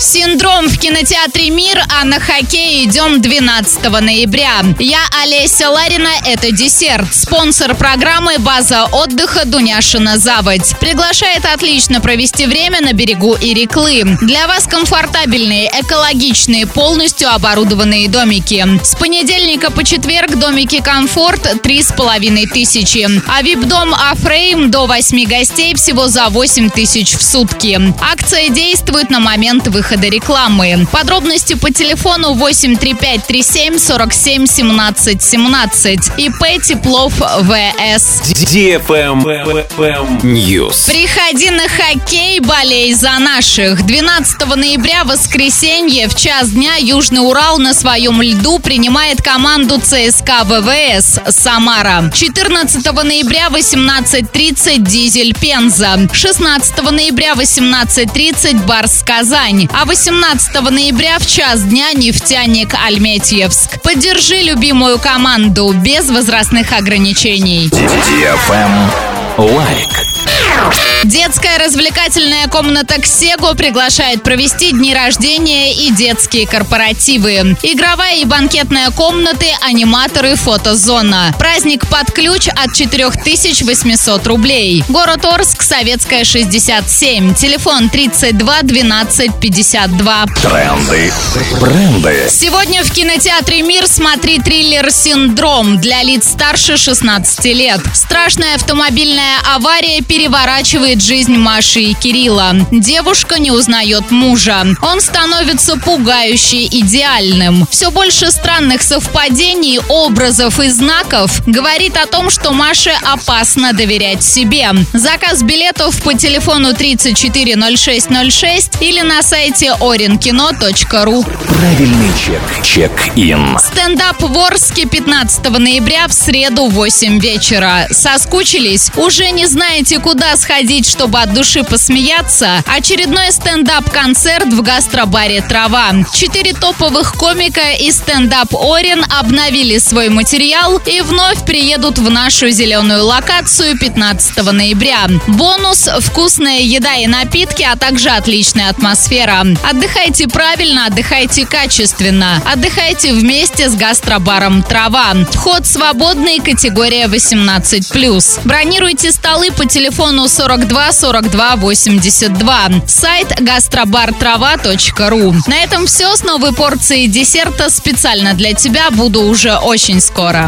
Синдром в кинотеатре «Мир», а на хоккей идем 12 ноября. Я Олеся Ларина, это десерт. Спонсор программы «База отдыха» Дуняшина Заводь. Приглашает отлично провести время на берегу Иреклы. Для вас комфортабельные, экологичные, полностью оборудованные домики. С понедельника по четверг домики «Комфорт» 3,5 тысячи. А вип-дом «Афрейм» до 8 гостей всего за 8 тысяч в сутки. Акция действует на момент выхода выхода рекламы. Подробности по телефону 83537 47 17 17. ИП Теплов ВС. News. Приходи на хоккей, болей за наших. 12 ноября, воскресенье, в час дня Южный Урал на своем льду принимает команду ЦСКА ВВС «Самара». 14 ноября, 18.30 Дизель Пенза. 16 ноября, 18.30 Барс Казань а 18 ноября в час дня нефтяник Альметьевск. Поддержи любимую команду без возрастных ограничений. Лайк. Детская развлекательная комната «Ксего» приглашает провести дни рождения и детские корпоративы. Игровая и банкетная комнаты, аниматоры, фотозона. Праздник под ключ от 4800 рублей. Город Орск, Советская, 67. Телефон 32 12 52. Тренды. Бренды. Сегодня в кинотеатре «Мир» смотри триллер «Синдром» для лиц старше 16 лет. Страшная автомобильная авария переворачивает переворачивает жизнь Маши и Кирилла. Девушка не узнает мужа. Он становится пугающе идеальным. Все больше странных совпадений, образов и знаков говорит о том, что Маше опасно доверять себе. Заказ билетов по телефону 340606 или на сайте orinkino.ru. Правильный чек. Чек-ин. Стендап в Орске 15 ноября в среду в 8 вечера. Соскучились? Уже не знаете, куда сходить сходить, чтобы от души посмеяться, очередной стендап-концерт в гастробаре «Трава». Четыре топовых комика и стендап «Орен» обновили свой материал и вновь приедут в нашу зеленую локацию 15 ноября. Бонус – вкусная еда и напитки, а также отличная атмосфера. Отдыхайте правильно, отдыхайте качественно. Отдыхайте вместе с гастробаром «Трава». Вход свободный, категория 18+. Бронируйте столы по телефону 42 42 42 82. Сайт гастробартрава.ру. На этом все с новой порцией десерта специально для тебя буду уже очень скоро.